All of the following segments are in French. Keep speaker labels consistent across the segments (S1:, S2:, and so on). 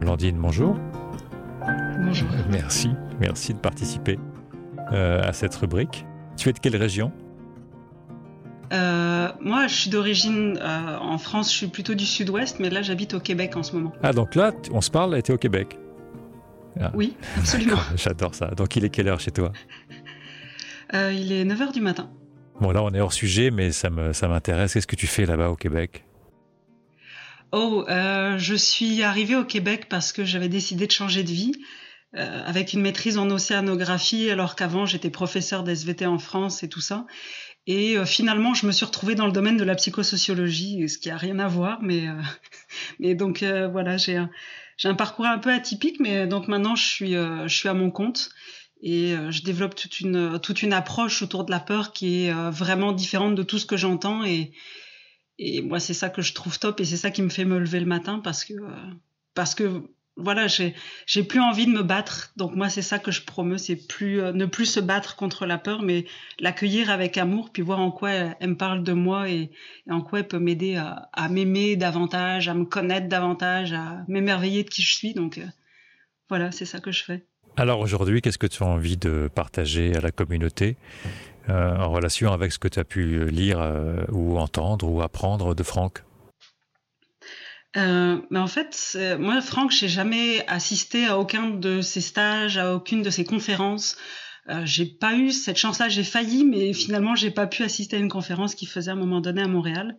S1: Landine, bonjour.
S2: Bonjour.
S1: Merci, merci de participer euh, à cette rubrique. Tu es de quelle région?
S2: Euh, Moi, je suis d'origine euh, en France, je suis plutôt du sud-ouest, mais là, j'habite au Québec en ce moment.
S1: Ah, donc là, on se parle, tu es au Québec
S2: ah. Oui, absolument.
S1: J'adore ça. Donc, il est quelle heure chez toi?
S2: Il est 9h du matin.
S1: Bon, là, on est hors sujet, mais ça m'intéresse. Ça Qu'est-ce que tu fais là-bas au Québec?
S2: Oh, je suis arrivée au Québec parce que j'avais décidé de changer de vie. Euh, avec une maîtrise en océanographie, alors qu'avant j'étais professeur d'SVT en France et tout ça. Et euh, finalement, je me suis retrouvée dans le domaine de la psychosociologie, ce qui a rien à voir, mais euh, mais donc voilà, j'ai un, un parcours un peu atypique, mais donc maintenant je suis je suis à mon compte et je développe toute une toute une approche autour de la peur qui est vraiment différente de tout ce que j'entends et et moi c'est ça que je trouve top et c'est ça qui me fait me lever le matin parce que parce que voilà, j'ai plus envie de me battre. Donc moi, c'est ça que je promeux, c'est plus euh, ne plus se battre contre la peur, mais l'accueillir avec amour, puis voir en quoi elle, me parle de moi et, en quoi elle peut m'aider à, m'aimer davantage, à me connaître davantage, à m'émerveiller de qui je suis. Donc euh, voilà, c'est ça que je fais.
S1: Alors aujourd'hui, qu'est-ce que tu as envie de partager à la communauté? Euh, en relation avec ce que tu as pu lire ou entendre ou apprendre de Franck
S2: euh, en fait, moi, Franck, j'ai jamais assisté à aucun de ses stages, à aucune de ses conférences. Euh, j'ai pas eu cette chance-là. J'ai failli, mais finalement, j'ai pas pu assister à une conférence qu'il faisait à un moment donné à Montréal.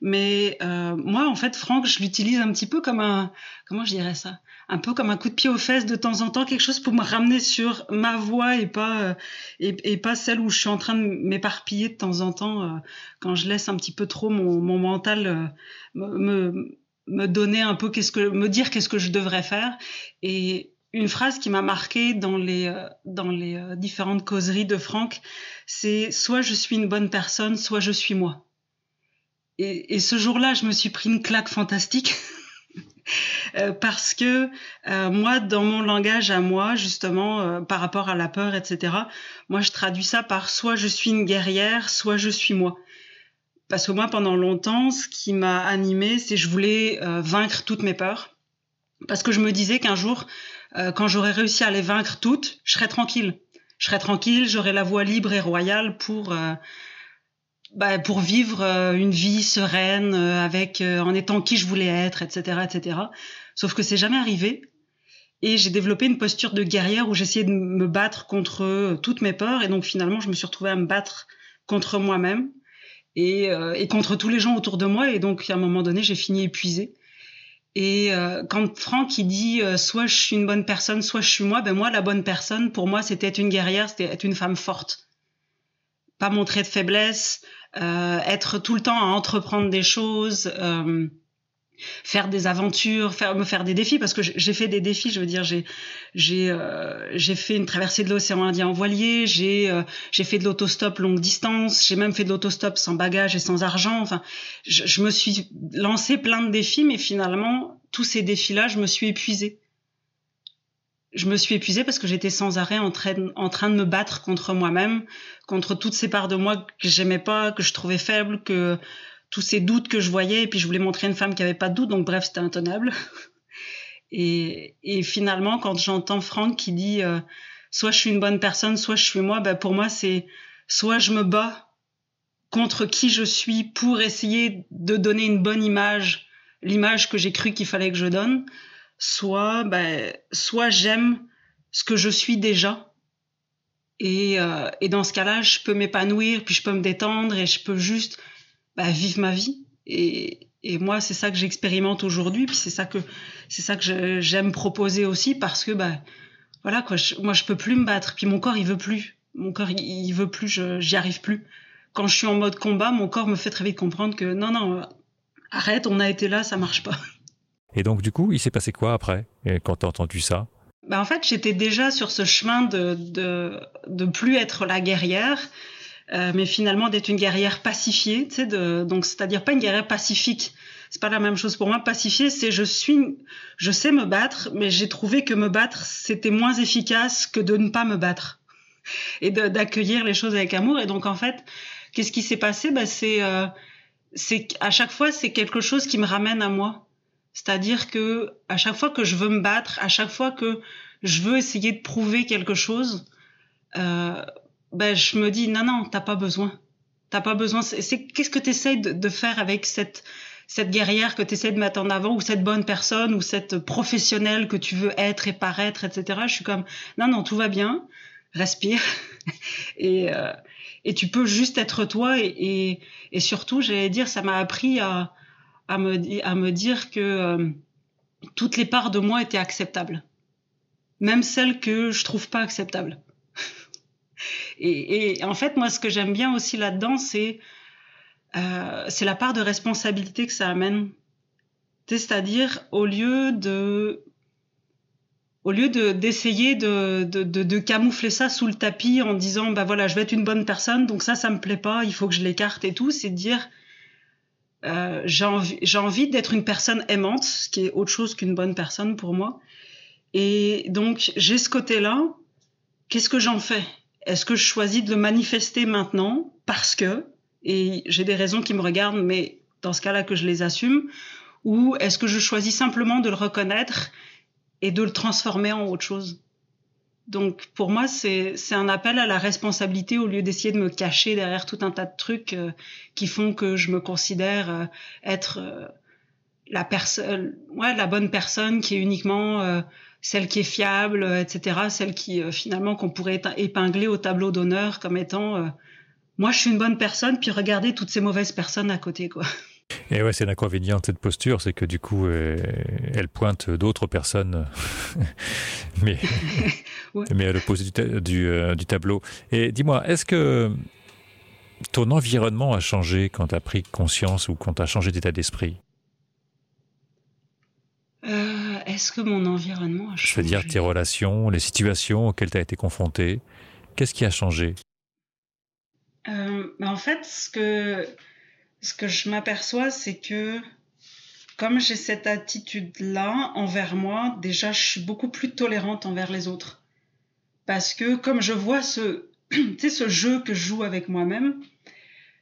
S2: Mais euh, moi, en fait, Franck, je l'utilise un petit peu comme un, comment je dirais ça, un peu comme un coup de pied aux fesses de temps en temps, quelque chose pour me ramener sur ma voie et pas euh, et, pas celle où je suis en train de m'éparpiller de temps en temps euh, quand je laisse un petit peu trop mon, mon mental euh, me, me donner un peu qu'est-ce que me dire qu'est-ce que je devrais faire et une phrase qui m'a marquée dans les euh, dans les euh, différentes causeries de Franck, c'est soit je suis une bonne personne, soit je suis moi. Et, ce jour-là, je me suis pris une claque fantastique euh, parce que moi, dans mon langage à moi, justement, par rapport à la peur, etc. Moi, je traduis ça par soit je suis une guerrière, soit je suis moi. Parce que moi, pendant longtemps, ce qui m'a animée, c'est je voulais euh, vaincre toutes mes peurs. Parce que je me disais qu'un jour, euh, quand j'aurais réussi à les vaincre toutes, je serais tranquille. Je serais tranquille, j'aurais la voie libre et royale pour, euh, bah, pour vivre une vie sereine, avec, en étant qui je voulais être, etc., etc. Sauf que c'est jamais arrivé. Et j'ai développé une posture de guerrière où j'essayais de me battre contre toutes mes peurs. Et donc finalement, je me suis retrouvée à me battre contre moi-même et, euh, et, contre tous les gens autour de moi. Et donc, à un moment donné, j'ai fini épuisée. Et euh, quand Franck il dit euh, soit je suis une bonne personne, soit je suis moi, ben moi la bonne personne pour moi c'était être une guerrière, c'était être une femme forte, pas montrer de faiblesse, être tout le temps à entreprendre des choses, faire des aventures, faire me faire des défis parce que j'ai fait des défis. Je veux dire, j'ai j'ai euh, fait une traversée de l'océan Indien en voilier, j'ai euh, j'ai fait de l'autostop longue distance, j'ai même fait de l'autostop sans bagages et sans argent. Enfin, je, je, me suis lancé plein de défis, mais finalement tous ces défis-là, je me suis épuisée. Je me suis épuisée parce que j'étais sans arrêt en train, de me battre contre moi-même, contre toutes ces parts de moi que j'aimais pas, que je trouvais faibles, que tous ces doutes que je voyais, et puis je voulais montrer une femme qui avait pas de doute, donc bref, c'était intenable. Et, et, finalement, quand j'entends Franck qui dit euh, soit je suis une bonne personne, soit je suis moi, ben pour moi c'est soit je me bats contre qui je suis pour essayer de donner une bonne image, l'image que j'ai cru qu'il fallait que je donne, soit ben, soit j'aime ce que je suis déjà. Et, euh, et dans ce cas-là, je peux m'épanouir, puis je peux me détendre et je peux juste bah, vivre ma vie. Et, et moi, c'est ça que j'expérimente aujourd'hui, puis c'est ça que c'est ça que j'aime proposer aussi parce que bah voilà quoi, moi je peux plus me battre, puis mon corps il veut plus, mon corps il, veut plus, j'y arrive plus. Quand je suis en mode combat, mon corps me fait très vite comprendre que non non, arrête, on a été là, ça marche pas.
S1: Et donc du coup, il s'est passé quoi après quand tu as entendu ça?
S2: Bah, en fait, j'étais déjà sur ce chemin de, de de plus être la guerrière euh, mais finalement d'être une guerrière pacifiée, de, donc c'est-à-dire pas une guerrière pacifique. C'est pas la même chose pour moi. Pacifiée, c'est je suis, je sais me battre, mais j'ai trouvé que me battre c'était moins efficace que de ne pas me battre et d'accueillir les choses avec amour. Et donc en fait, qu'est-ce qui s'est passé? Bah, c'est euh, c'est à chaque fois c'est quelque chose qui me ramène à moi. C'est-à-dire que à chaque fois que je veux me battre, à chaque fois que je veux essayer de prouver quelque chose, euh, ben je me dis non non t'as pas besoin, t'as pas besoin. C'est qu'est-ce que tu de, faire avec cette cette guerrière que tu de mettre en avant ou cette bonne personne ou cette professionnelle que tu veux être et paraître, etc. Je suis comme non non tout va bien, respire et euh, et tu peux juste être toi et, et, et surtout j'allais dire ça m'a appris à à me, dire que euh, toutes les parts de moi étaient acceptables, même celles que je trouve pas acceptables. et, en fait, moi, ce que j'aime bien aussi là-dedans, c'est euh, la part de responsabilité que ça amène. C'est-à-dire, au lieu de au lieu de d'essayer de, de, de, de, camoufler ça sous le tapis en disant bah voilà je vais être une bonne personne donc ça ça me plaît pas il faut que je l'écarte et tout c'est de dire euh, j'ai envie, envie d'être une personne aimante, ce qui est autre chose qu'une bonne personne pour moi. Et donc, j'ai ce côté-là. Qu'est-ce que j'en fais? Est-ce que je choisis de le manifester maintenant? Parce que, et j'ai des raisons qui me regardent, mais dans ce cas-là que je les assume, ou est-ce que je choisis simplement de le reconnaître et de le transformer en autre chose? Donc pour moi, c'est un appel à la responsabilité au lieu d'essayer de me cacher derrière tout un tas de trucs euh, qui font que je me considère euh, être euh, la personne, ouais, la bonne personne qui est uniquement celle qui est fiable, etc. Celle qui finalement qu'on pourrait épingler au tableau d'honneur comme étant moi je suis une bonne personne, puis regardez toutes ces mauvaises personnes à côté quoi.
S1: Et ouais, c'est l'inconvénient de cette posture, c'est que du coup, euh, elle pointe d'autres personnes, mais, ouais. mais à l'opposé du, du, euh, du, tableau. Et dis-moi, est-ce que ton environnement a changé quand tu as pris conscience ou quand tu as changé d'état d'esprit?
S2: Euh, Est-ce que mon environnement a changé
S1: Je veux dire tes relations, les situations auxquelles tu as été confronté. Qu'est-ce qui a changé?
S2: Euh, En fait, ce que ce que je m'aperçois, c'est que comme j'ai cette attitude-là envers moi, déjà, je suis beaucoup plus tolérante envers les autres. Parce que comme je vois ce, ce jeu que je joue avec moi-même,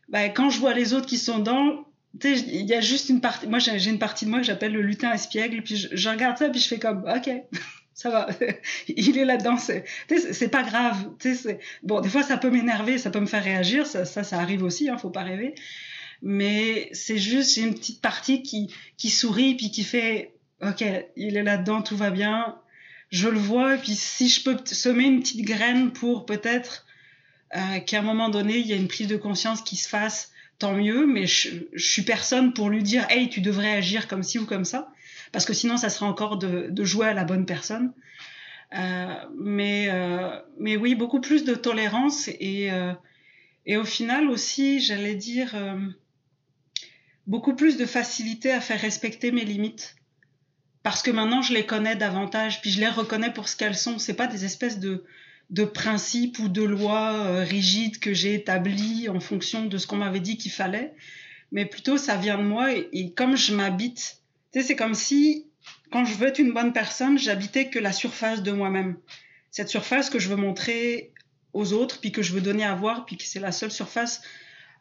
S2: bah, quand je vois les autres qui sont dans, il y a juste une partie, moi j'ai une partie de moi que j'appelle le lutin espiègle, puis je, regarde ça, puis je fais comme, ok, ça va, il est là-dedans, c'est pas grave. Bon, des fois ça peut m'énerver, ça peut me faire réagir, ça, ça, ça arrive aussi, hein, faut pas rêver mais c'est juste j'ai une petite partie qui qui sourit puis qui fait ok il est là dedans tout va bien. Je le vois et puis si je peux semer une petite graine pour peut-être euh, qu'à un moment donné il y a une prise de conscience qui se fasse tant mieux. Mais je, je suis personne pour lui dire hey tu devrais agir comme ci ou comme ça. Parce que sinon ça serait encore de, de jouer à la bonne personne. Euh, mais euh, mais oui beaucoup plus de tolérance et euh, et au final aussi j'allais dire euh, beaucoup plus de facilité à faire respecter mes limites. Parce que maintenant, je les connais davantage, puis je les reconnais pour ce qu'elles sont. C'est pas des espèces de, de principes ou de lois euh, rigides que j'ai établies en fonction de ce qu'on m'avait dit qu'il fallait, mais plutôt ça vient de moi et, comme je m'habite, c'est comme si quand je veux être une bonne personne, j'habitais que la surface de moi-même. Cette surface que je veux montrer aux autres, puis que je veux donner à voir, puis que c'est la seule surface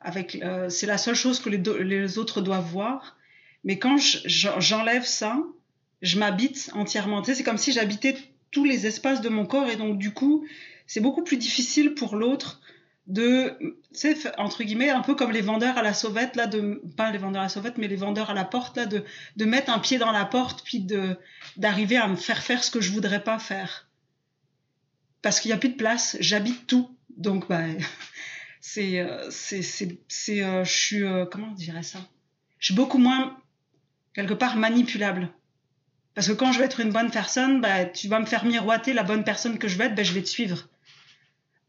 S2: avec euh, c'est la seule chose que les, les, autres doivent voir. Mais quand j'enlève ça je m'habite entièrement. C'est comme si j'habitais tous les espaces de mon corps et donc du coup c'est beaucoup plus difficile pour l'autre de tu entre guillemets un peu comme les vendeurs à la sauvette là de pas les vendeurs à la sauvette mais les vendeurs à la porte là de mettre un pied dans la porte puis de d'arriver à me faire faire ce que je voudrais pas faire. Parce qu'il y a plus de place j'habite tout. Donc bah c'est euh, c'est c'est euh, je suis euh, comment on dirait ça? Je suis beaucoup moins quelque part manipulable. Parce que quand je vais être une bonne personne bah tu vas me faire miroiter la bonne personne que je vais être bah, je vais te suivre.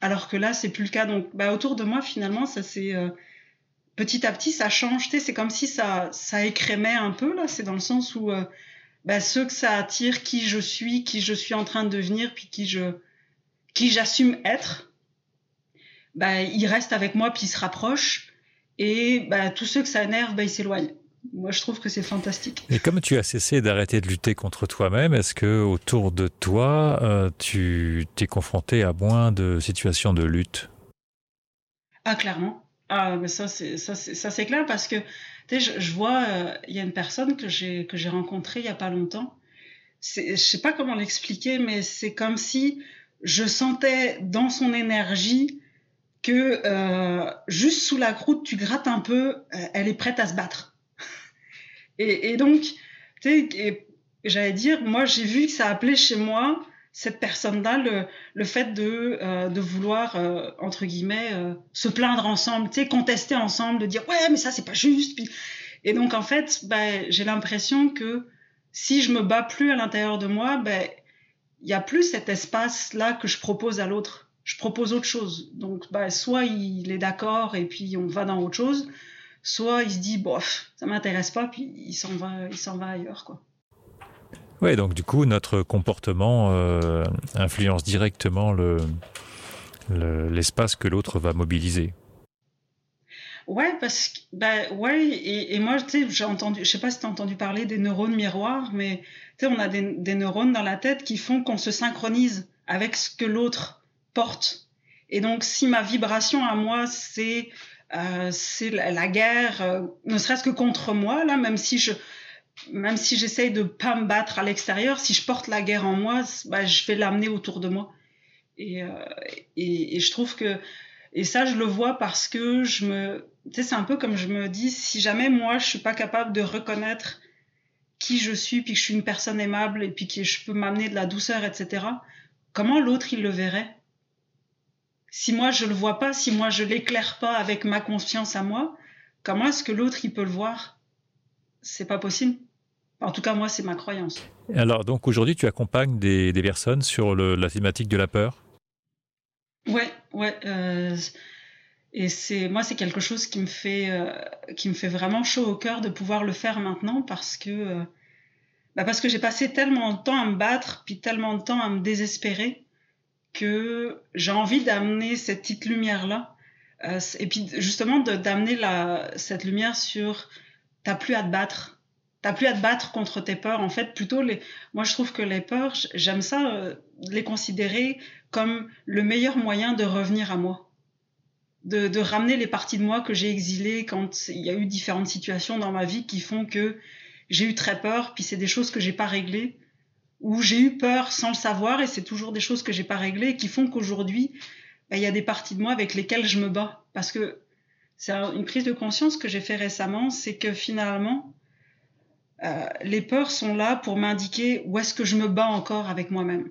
S2: Alors que là c'est plus le cas. Donc bah, autour de moi finalement ça c'est euh, petit à petit ça change c'est comme si ça ça écrémait un peu là. C'est dans le sens où euh, bah, ceux que ça attire qui je suis qui je suis en train de devenir puis qui je qui j'assume être bah, il reste avec moi puis il se rapproche. Et bah, tous ceux que ça énerve, bah, ils s'éloignent. Moi, je trouve que c'est fantastique.
S1: Et comme tu as cessé d'arrêter de lutter contre toi-même, est-ce que autour de toi, euh, tu t'es confronté à moins de situations de lutte?
S2: Ah, clairement. Ah, mais ça, c'est, ça, c'est, ça, c'est clair parce que, tu sais, je, je, vois, euh, il y a une personne que j'ai, que j'ai rencontrée il y a pas longtemps. Je sais pas comment l'expliquer, mais c'est comme si je sentais dans son énergie que euh, juste sous la croûte, tu grattes un peu, euh, elle est prête à se battre. et, et, donc, tu sais, j'allais dire, moi, j'ai vu que ça appelait chez moi cette personne-là le, le, fait de, euh, de vouloir, euh, entre guillemets, euh, se plaindre ensemble, tu sais, contester ensemble, de dire ouais, mais ça, c'est pas juste. Puis... Et donc, en fait, ben, j'ai l'impression que si je me bats plus à l'intérieur de moi, ben, il y a plus cet espace-là que je propose à l'autre. Je propose autre chose. Donc, ben, soit il est d'accord et puis on va dans autre chose, soit il se dit bof, ça m'intéresse pas, puis il s'en va, il s'en va ailleurs, quoi.
S1: Oui, donc du coup, notre comportement euh, influence directement l'espace le, le, que l'autre va mobiliser.
S2: Ouais, parce que, ben, ouais, et, et moi, tu sais, j'ai entendu, je sais pas si tu as entendu parler des neurones miroirs, mais tu sais, on a des, des, neurones dans la tête qui font qu'on se synchronise avec ce que l'autre Et donc, si ma vibration à moi, c'est euh, la, guerre, euh, ne serait-ce que contre moi, là, même si je, même si j'essaye de pas me battre à l'extérieur, si je porte la guerre en moi, bah, je vais l'amener autour de moi. Et, euh, et, et, je trouve que et ça je le vois parce que je me c'est un peu comme je me dis si jamais moi je suis pas capable de reconnaître qui je suis puis que je suis une personne aimable et puis que je peux m'amener de la douceur etc comment l'autre il le verrait? Si moi je le vois pas si moi je l'éclaire pas avec ma conscience à moi comment est-ce que l'autre il peut le voir? C'est pas possible en tout cas, moi, c'est ma croyance.
S1: Alors, donc aujourd'hui, tu accompagnes des, des personnes sur le, la thématique de la peur?
S2: Ouais, ouais. Euh, et c'est moi, c'est quelque chose qui me fait euh, qui me fait vraiment chaud au cœur de pouvoir le faire maintenant parce que euh, bah parce que j'ai passé tellement de temps à me battre puis tellement de temps à me désespérer que j'ai envie d'amener cette petite lumière là euh, et puis justement d'amener cette lumière sur t'as plus à te battre T'as plus à te battre contre tes peurs. En fait, plutôt. Moi, je trouve que les peurs, j'aime ça, euh, les considérer comme le meilleur moyen de revenir à moi, de, de ramener les parties de moi que j'ai exilées quand il y a eu différentes situations dans ma vie qui font que j'ai eu très peur, puis c'est des choses que j'ai pas réglées, ou j'ai eu peur sans le savoir et c'est toujours des choses que j'ai pas réglées qui font qu'aujourd'hui, bah, il y a des parties de moi avec lesquelles je me bats parce que c'est une prise de conscience que j'ai fait récemment, c'est que finalement euh, les peurs sont là pour m'indiquer où est-ce que je me bats encore avec moi-même.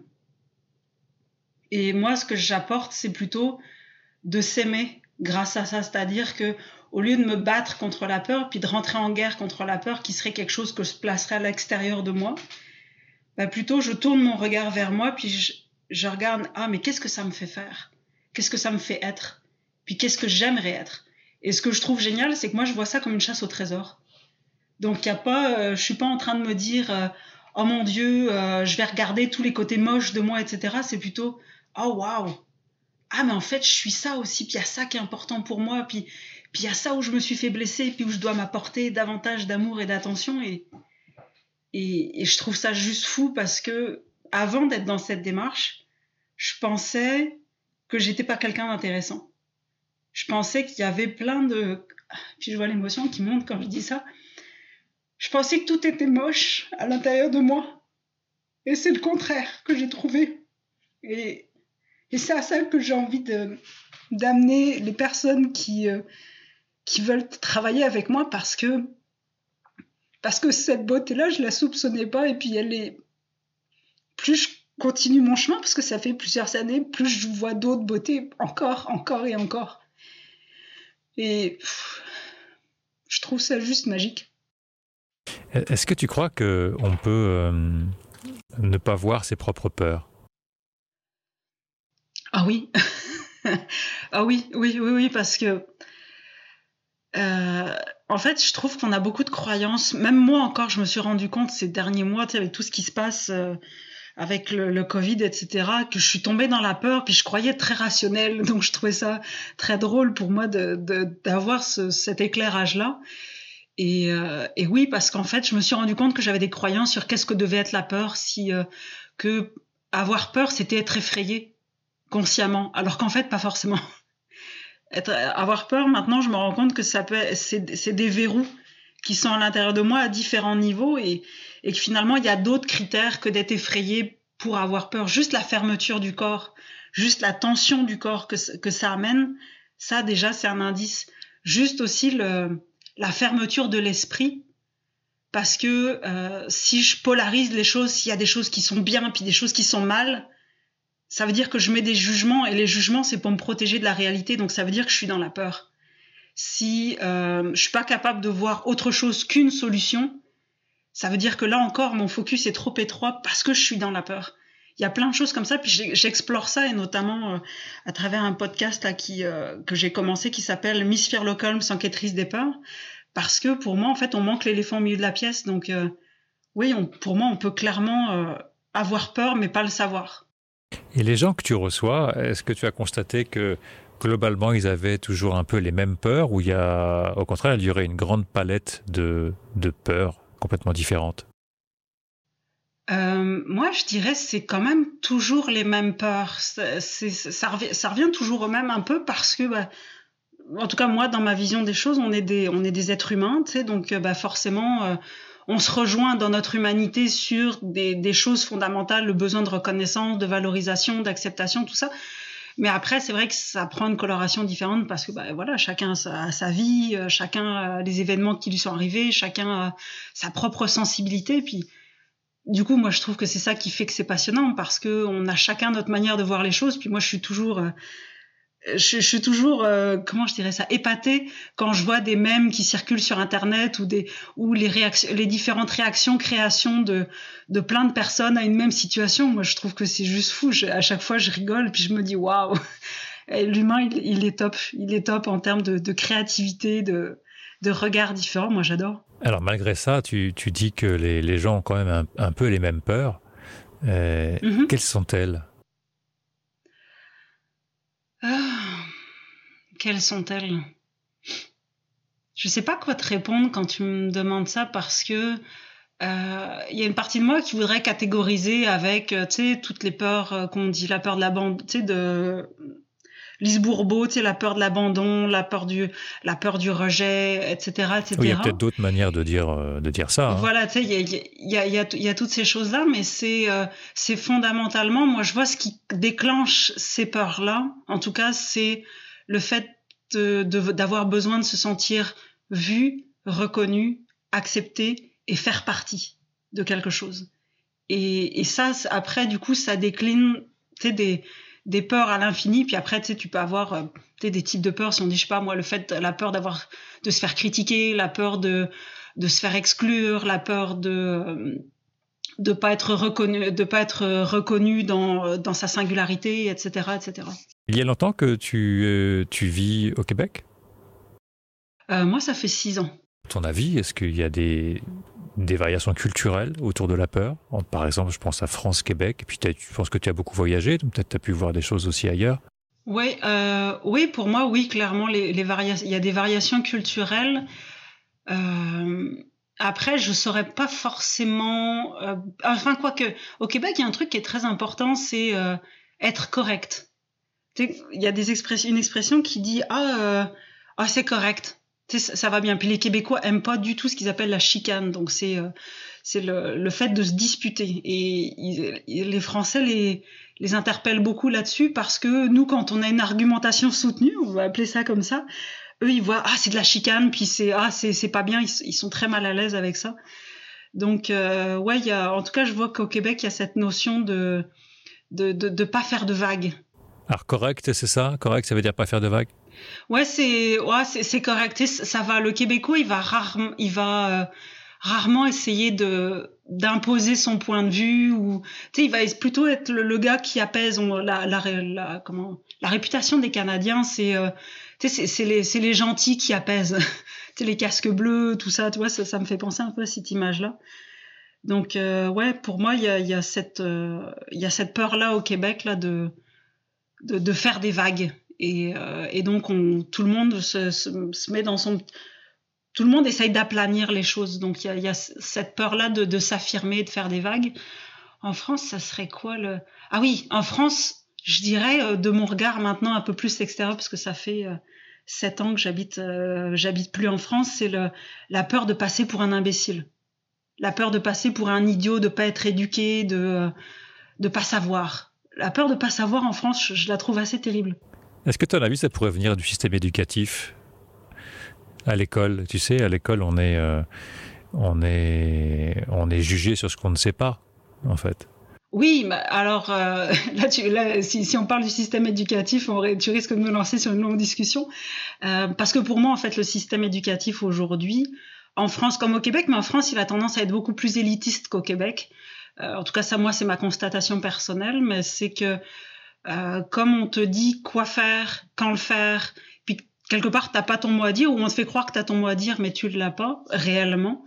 S2: Et moi, ce que j'apporte, c'est plutôt de s'aimer grâce à ça, c'est-à-dire que au lieu de me battre contre la peur, puis de rentrer en guerre contre la peur, qui serait quelque chose que je placerais à l'extérieur de moi, bah plutôt je tourne mon regard vers moi, puis je, regarde ah mais qu'est-ce que ça me fait faire, qu'est-ce que ça me fait être, puis qu'est-ce que j'aimerais être? Et ce que je trouve génial, c'est que moi je vois ça comme une chasse au trésor. Donc y a pas, euh, je suis pas en train de me dire euh, oh mon Dieu, euh, je vais regarder tous les côtés moches de moi, etc. C'est plutôt oh waouh, ah mais en fait je suis ça aussi, puis il y a ça qui est important pour moi, puis puis il y a ça où je me suis fait blesser, puis où je dois m'apporter davantage d'amour et d'attention et, et je trouve ça juste fou parce que avant d'être dans cette démarche, je pensais que j'étais pas quelqu'un d'intéressant. Je pensais qu'il y avait plein de puis je vois l'émotion qui monte quand je dis ça je pensais que tout était moche à l'intérieur de moi. Et c'est le contraire que j'ai trouvé. Et, et c'est à ça que j'ai envie d'amener les personnes qui, euh, qui veulent travailler avec moi parce que, parce que cette beauté-là, je la soupçonnais pas. Et puis elle est. Plus je continue mon chemin, parce que ça fait plusieurs années, plus je vois d'autres beautés encore, encore et encore. Et pff, je trouve ça juste magique.
S1: Est-ce que tu crois qu'on peut euh, ne pas voir ses propres peurs?
S2: Ah oui. ah oui, oui, oui, oui, parce que euh, en fait, je trouve qu'on a beaucoup de croyances. Même moi encore, je me suis rendu compte ces derniers mois, avec tout ce qui se passe euh, avec le, le, Covid, etc., que je suis tombée dans la peur, puis je croyais très rationnel. Donc je trouvais ça très drôle pour moi d'avoir de, ce, cet éclairage-là. Et, euh, et, oui, parce qu'en fait, je me suis rendu compte que j'avais des croyances sur qu'est-ce que devait être la peur, si euh, que avoir peur, c'était être effrayé consciemment, alors qu'en fait, pas forcément. être, avoir peur, maintenant, je me rends compte que ça peut, c'est des verrous qui sont à l'intérieur de moi à différents niveaux et, et que finalement, il y a d'autres critères que d'être effrayé pour avoir peur. Juste la fermeture du corps, juste la tension du corps que, que ça amène, ça déjà, c'est un indice. Juste aussi le, la fermeture de l'esprit. Parce que euh, si je polarise les choses, s'il y a des choses qui sont bien puis des choses qui sont mal, ça veut dire que je mets des jugements et les jugements c'est pour me protéger de la réalité. Donc ça veut dire que je suis dans la peur. Si euh, je suis pas capable de voir autre chose qu'une solution, ça veut dire que là encore mon focus est trop étroit parce que je suis dans la peur. Il y a plein de choses comme ça, puis j'explore ça et notamment euh, à travers un podcast là qui euh, que j'ai commencé qui s'appelle Miss Sherlock Holmes, enquêtrice des peurs, parce que pour moi en fait on manque l'éléphant au milieu de la pièce, donc euh, oui, on, pour moi on peut clairement avoir peur mais pas le savoir.
S1: Et les gens que tu reçois, est-ce que tu as constaté que globalement ils avaient toujours un peu les mêmes peurs ou y a au contraire il y aurait une grande palette de, peurs complètement différentes?
S2: Euh, moi, je dirais c'est quand même toujours les mêmes peurs. Ça, revient, toujours au même un peu parce que, bah, en tout cas moi, dans ma vision des choses, on est des, on est des êtres humains, tu sais, donc bah, forcément, euh, on se rejoint dans notre humanité sur des, choses fondamentales, le besoin de reconnaissance, de valorisation, d'acceptation, tout ça. Mais après, c'est vrai que ça prend une coloration différente parce que bah, voilà, chacun a sa, vie, euh, chacun a les événements qui lui sont arrivés, chacun a sa propre sensibilité. Puis du coup, moi, je trouve que c'est ça qui fait que c'est passionnant parce que on a chacun notre manière de voir les choses. Puis moi, je suis toujours euh, je, je, suis toujours, euh, comment je dirais ça, épatée quand je vois des mèmes qui circulent sur Internet ou des ou les réactions, les différentes réactions, créations de de plein de personnes à une même situation. Moi, je trouve que c'est juste fou. Je, à chaque fois, je rigole puis je me dis waouh, l'humain, il, il, est top, il est top en termes de, de créativité, de de regards différents. Moi, j'adore.
S1: Alors, malgré ça, tu, tu dis que les, les gens ont quand même un, un peu les mêmes peurs. Euh, mm -hmm. Quelles sont-elles
S2: ah, quelles sont-elles? Je ne sais pas quoi te répondre quand tu me demandes ça parce que il euh, y a une partie de moi qui voudrait catégoriser avec euh, tu sais toutes les peurs euh, qu'on dit la peur de la bande tu sais de Lise Bourbeau, tu sais, la peur de l'abandon, la peur du, la peur du rejet, etc., etc.
S1: Oui, il y a peut-être d'autres manières de dire, de dire ça. Hein.
S2: Voilà, tu sais, il y a, y, a, y, a, y a toutes ces choses-là, mais c'est, euh, c'est fondamentalement, moi, je vois ce qui déclenche ces peurs-là. En tout cas, c'est le fait d'avoir besoin de se sentir vu, reconnu, accepté et faire partie de quelque chose. Et, et ça, après, du coup, ça décline, des des peurs à l'infini. Puis après, tu peux avoir euh, des types de peurs. Si on dit, je sais pas, moi, le fait, la peur d'avoir, de se faire critiquer, la peur de, de se faire exclure, la peur de, euh, de pas être reconnu, de pas être reconnu dans, dans sa singularité, etc., etc.
S1: Il y a longtemps que tu, euh, tu vis au Québec?
S2: Euh, Moi, ça fait six ans.
S1: Ton avis, est-ce qu'il y a des, des variations culturelles autour de la peur? Par exemple, je pense à France-Québec, et puis tu penses que tu as beaucoup voyagé, donc peut-être tu as pu voir des choses aussi ailleurs.
S2: Oui, euh, oui, pour moi, oui, clairement, les, les il y a des variations culturelles. Après, je saurais pas forcément. Euh, enfin, quoique, au Québec, il y a un truc qui est très important, c'est euh, être correct. Il y a des expressions, une expression qui dit ah, euh, ah c'est correct ça va bien. Puis les Québécois aiment pas du tout ce qu'ils appellent la chicane. Donc c'est euh, c'est le, le, fait de se disputer. Et les Français les les interpellent beaucoup là-dessus parce que nous, quand on a une argumentation soutenue, on va appeler ça comme ça, eux ils voient ah c'est de la chicane, puis c'est ah c'est pas bien. Ils, ils, sont très mal à l'aise avec ça. Donc euh, ouais, y a en tout cas je vois qu'au Québec il y a cette notion de de de, de pas faire de vagues.
S1: Alors correct, c'est ça? Correct, ça veut dire pas faire de vagues?
S2: Ouais, c'est ouais, c'est correct. Ça va. Le Québécois, il va rarement, il va euh, rarement essayer de d'imposer son point de vue ou tu sais, il va plutôt être le, gars qui apaise. La, la, comment la réputation des Canadiens, c'est euh, tu sais, c'est les c'est les gentils qui apaisent. tu sais, les casques bleus, tout ça. Tu vois, ça, me fait penser un peu à cette image là. Donc euh, ouais, pour moi, il y a, y a cette il y a cette peur là au Québec là de de, de faire des vagues. Et, euh, et donc on, tout le monde se, se, se, met dans son tout le monde essaye d'aplanir les choses. Donc il y a, y a, cette peur là de, de s'affirmer de faire des vagues. En France ça serait quoi le ah oui en France je dirais euh, de mon regard maintenant un peu plus extérieur parce que ça fait euh, sept ans que j'habite, j'habite plus en France, c'est la peur de passer pour un imbécile, la peur de passer pour un idiot, de pas être éduqué, de de pas savoir. La peur de pas savoir en France, je, la trouve assez terrible.
S1: Est-ce que tu as avis ça pourrait venir du système éducatif? À l'école Tu sais, à l'école, on est on est on est jugé sur ce qu'on ne sait pas, en fait.
S2: Oui, alors euh, là, tu, là si, si, on parle du système éducatif, on, tu risques de me lancer sur une longue discussion, euh, parce que pour moi, en fait, le système éducatif aujourd'hui, en France comme au Québec, mais en France, il a tendance à être beaucoup plus élitiste qu'au Québec. Euh, en tout cas, ça, moi, c'est ma constatation personnelle, mais c'est que euh, comme on te dit quoi faire, quand le faire, puis quelque part, t'as pas ton mot à dire, ou on te fait croire que tu as ton mot à dire, mais tu l'as pas réellement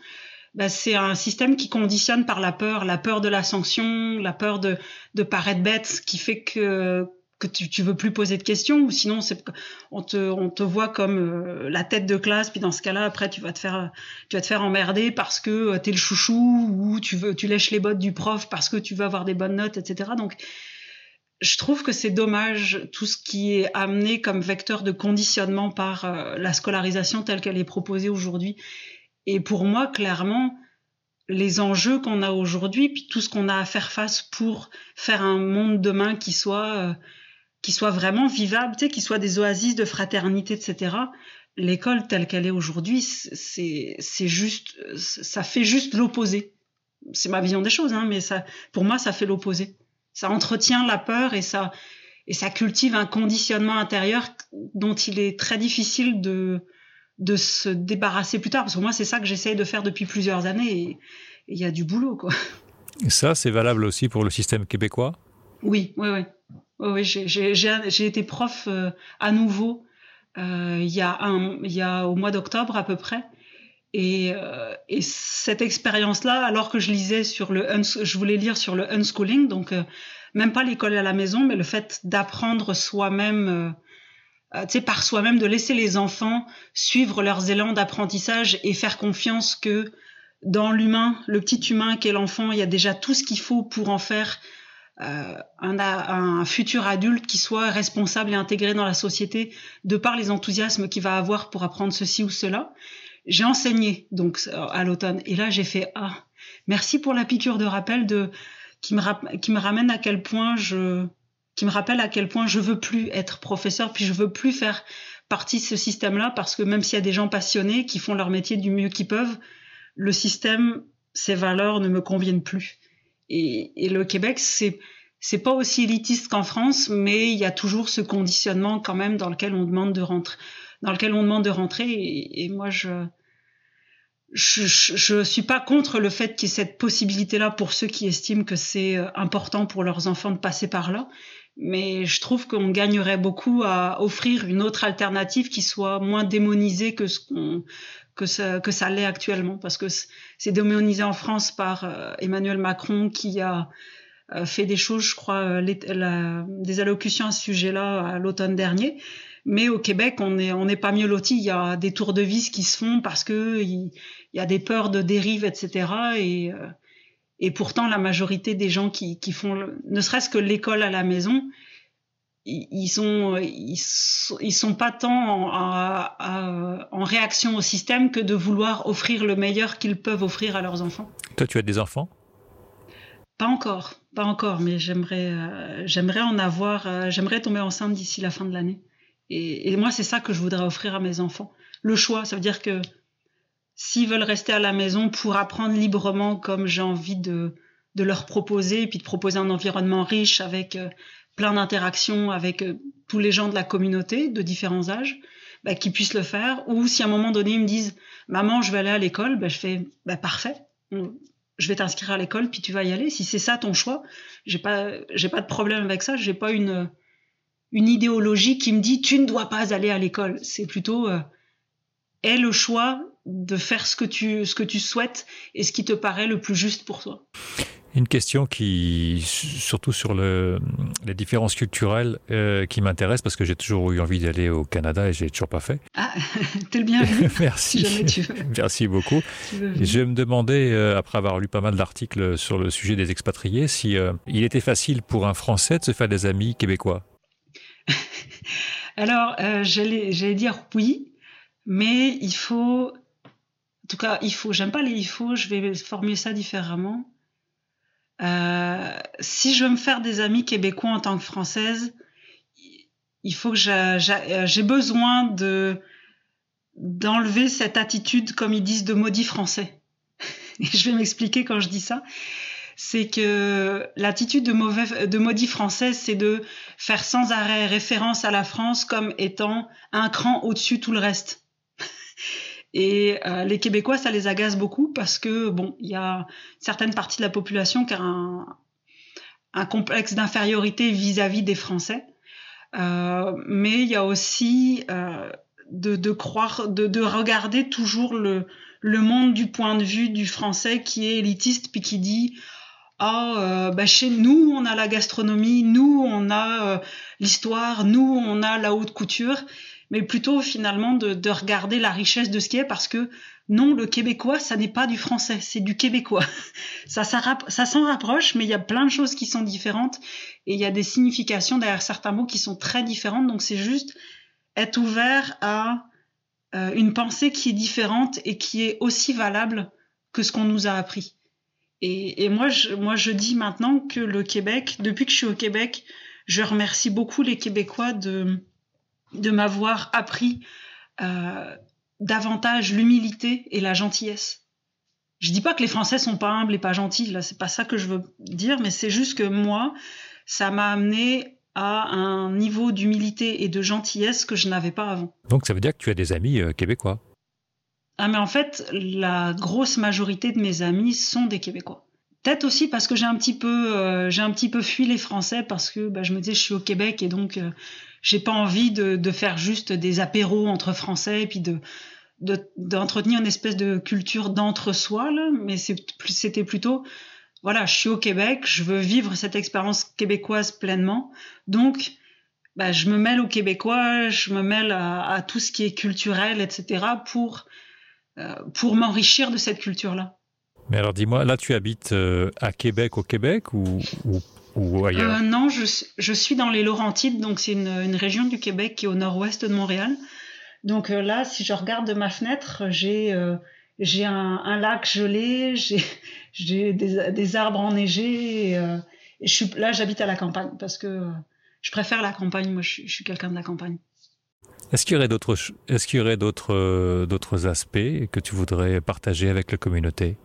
S2: bah, c'est un système qui conditionne par la peur, la peur de la sanction, la peur de, de paraître bête, qui fait que que tu, tu veux plus poser de questions ou sinon c'est on te on te voit comme euh, la tête de classe puis dans ce cas-là après tu vas te faire tu vas te faire emmerder parce que euh, tu es le chouchou ou tu veux tu lèches les bottes du prof parce que tu veux avoir des bonnes notes etc donc je trouve que c'est dommage tout ce qui est amené comme vecteur de conditionnement par euh, la scolarisation telle qu'elle est proposée aujourd'hui. Et pour moi, clairement, les enjeux qu'on a aujourd'hui, puis tout ce qu'on a à faire face pour faire un monde demain qui soit, euh, qui soit vraiment vivable, tu sais, qui soit des oasis de fraternité, etc. L'école telle qu'elle est aujourd'hui, c'est, c'est juste, ça fait juste l'opposé. C'est ma vision des choses, hein, mais ça, pour moi, ça fait l'opposé. Ça entretient la peur et ça, et ça cultive un conditionnement intérieur dont il est très difficile de, de se débarrasser plus tard. Parce que moi, c'est ça que j'essaye de faire depuis plusieurs années et il y a du boulot. Quoi.
S1: Et ça, c'est valable aussi pour le système québécois?
S2: Oui, oui, oui. Oui, j'ai été prof euh, à nouveau euh, il, y a y a au mois d'octobre à peu près. Et, euh, et cette expérience-là, alors que je lisais sur le, je voulais lire sur le unschooling, donc même pas l'école à la maison, mais le fait d'apprendre soi-même euh, tu sais, par soi-même, de laisser les enfants suivre leurs élans d'apprentissage et faire confiance que dans l'humain, le petit humain qu'est l'enfant, il y a déjà tout ce qu'il faut pour en faire euh, un, un, futur adulte qui soit responsable et intégré dans la société de par les enthousiasmes qu'il va avoir pour apprendre ceci ou cela. J'ai enseigné donc à l'automne et là j'ai fait ah merci pour la piqûre de rappel de qui me, qui me ramène à quel point je qui me rappelle à quel point je veux plus être professeur, puis je veux plus faire partie de ce système-là, parce que même s'il y a des gens passionnés qui font leur métier du mieux qu'ils peuvent, le système, ses valeurs ne me conviennent plus. Et, et le Québec, c'est c'est pas aussi élitiste qu'en France, mais il y a toujours ce conditionnement quand même dans lequel on demande de rentrer, dans lequel on demande de rentrer. Et, moi, je je, je, suis pas contre le fait qu'il y ait cette possibilité-là pour ceux qui estiment que c'est euh, important pour leurs enfants de passer par là mais je trouve qu'on gagnerait beaucoup à offrir une autre alternative qui soit moins démonisée que ce qu'on que ça, que l'est actuellement parce que c'est démonisé en France par euh, Emmanuel Macron qui a euh, fait des choses, je crois, euh, des allocutions à ce sujet-là à l'automne dernier. Mais au Québec, on n'est pas mieux loti. Il y a des tours de vis qui se font parce que il, y a des peurs de dérive, etc. Et pourtant, la majorité des gens qui font, ne serait-ce que l'école à la maison, ils sont, ils, ils sont pas tant en, en, réaction au système que de vouloir offrir le meilleur qu'ils peuvent offrir à leurs enfants.
S1: Toi, tu as des enfants?
S2: Pas encore, pas encore, mais j'aimerais, euh, j'aimerais en avoir, euh, j'aimerais tomber enceinte d'ici la fin de l'année. Et, et moi, c'est ça que je voudrais offrir à mes enfants. Le choix, ça veut dire que s'ils veulent rester à la maison pour apprendre librement comme j'ai envie de, de leur proposer, et puis de proposer un environnement riche avec euh, plein d'interactions avec euh, tous les gens de la communauté de différents âges, bah, qu'ils puissent le faire. Ou si à un moment donné ils me disent maman je vais aller à l'école, bah, je fais bah, parfait, je vais t'inscrire à l'école puis tu vas y aller. Si c'est ça ton choix, j'ai pas pas de problème avec ça. J'ai pas une une idéologie qui me dit tu ne dois pas aller à l'école. C'est plutôt euh, est le choix de faire ce que tu ce que tu souhaites et ce qui te paraît le plus juste pour toi.
S1: Une question qui, surtout sur le, les différences culturelles, euh, qui m'intéresse parce que j'ai toujours eu envie d'aller au Canada et j'ai toujours pas fait.
S2: Ah, t'es le bienvenu.
S1: Merci.
S2: Si
S1: Merci beaucoup. Je me demandais, euh, après avoir lu pas mal d'articles sur le sujet des expatriés, si euh, il était facile pour un Français de se faire des amis québécois.
S2: Alors, j'allais dire oui, mais il faut. En tout cas, il faut. J'aime pas les il faut, je vais formuler ça différemment. Euh, si je veux me faire des amis québécois en tant que française, il faut que j'ai besoin de d'enlever cette attitude, comme ils disent, de maudit français. Et je vais m'expliquer quand je dis ça. C'est que l'attitude de, de maudit français, c'est de faire sans arrêt référence à la France comme étant un cran au-dessus tout le reste. Et euh, les Québécois, ça les agace beaucoup parce que, bon, il y a certaines parties de la population qui a un, un complexe d'infériorité vis-à-vis des Français. Euh, mais il y a aussi euh, de, de, croire, de, de, regarder toujours le, le monde du point de vue du Français qui est élitiste puis qui dit ah euh, bah chez nous on a la gastronomie, nous on a l'histoire, nous on a la haute couture mais plutôt finalement de, de, regarder la richesse de ce qui est parce que non, le québécois, ça n'est pas du français, c'est du québécois. ça, s'en rapproche, mais il y a plein de choses qui sont différentes et il y a des significations derrière certains mots qui sont très différentes. Donc c'est juste être ouvert à euh, une pensée qui est différente et qui est aussi valable que ce qu'on nous a appris. Et, et moi, je, moi, je dis maintenant que le Québec, depuis que je suis au Québec, je remercie beaucoup les Québécois de de m'avoir appris euh, davantage l'humilité et la gentillesse. Je dis pas que les Français sont pas humbles et pas gentils, là c'est pas ça que je veux dire, mais c'est juste que moi, ça m'a amené à un niveau d'humilité et de gentillesse que je n'avais pas avant.
S1: Donc ça veut dire que tu as des amis euh, québécois
S2: Ah mais en fait, la grosse majorité de mes amis sont des Québécois. Peut-être aussi parce que j'ai un petit peu, euh, j'ai un petit peu fui les Français parce que bah, je me disais je suis au Québec et donc euh, j'ai pas envie de, faire juste des apéros entre Français et puis de d'entretenir une espèce de culture d'entre-soi mais c'était plutôt voilà, je suis au Québec, je veux vivre cette expérience québécoise pleinement, donc bah, je me mêle aux Québécois, je me mêle à, tout ce qui est culturel, etc. pour euh, pour m'enrichir de cette culture là.
S1: Mais alors dis-moi, là tu habites euh, à Québec au Québec ou, ou, ou ailleurs
S2: euh, Non, je, je, suis dans les Laurentides, donc c'est une, une, région du Québec qui est au nord-ouest de Montréal. Donc euh, là, si je regarde de ma fenêtre, j'ai euh, j'ai un, un, lac gelé, j'ai des, des, arbres enneigés. Et, euh, et je suis, là, j'habite à la campagne parce que je préfère la campagne. Moi, je, je suis quelqu'un de la campagne.
S1: Est-ce qu'il y aurait d'autres, est-ce qu'il y aurait d'autres, d'autres aspects que tu voudrais partager avec la communauté?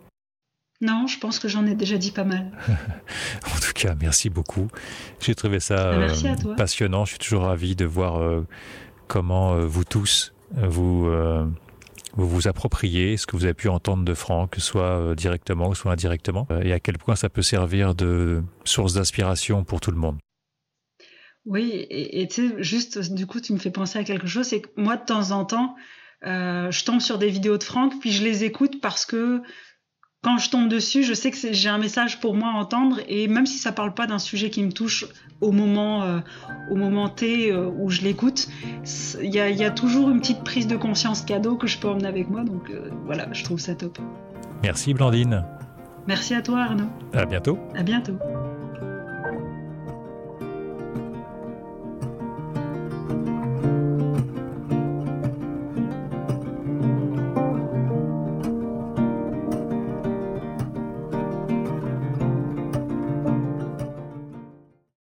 S2: Non, je pense que j'en ai déjà dit pas mal.
S1: en tout cas, merci beaucoup. J'ai trouvé ça euh, passionnant. Je suis toujours ravi de voir euh, comment euh, vous tous vous, vous vous appropriez ce que vous avez pu entendre de Franck, que ce soit directement ou soit indirectement, et à quel point ça peut servir de source d'inspiration pour tout le monde.
S2: Oui, et, tu sais, juste du coup, tu me fais penser à quelque chose, c'est que moi, de temps en temps, je tombe sur des vidéos de Franck, puis je les écoute parce que quand je tombe dessus, je sais que j'ai un message pour moi à entendre et même si ça parle pas d'un sujet qui me touche au moment, euh, au moment T euh, où je l'écoute, il y, y a, toujours une petite prise de conscience cadeau que je peux emmener avec moi. Donc euh, voilà, je trouve ça top.
S1: Merci Blandine.
S2: Merci à toi Arnaud.
S1: À bientôt.
S2: À bientôt.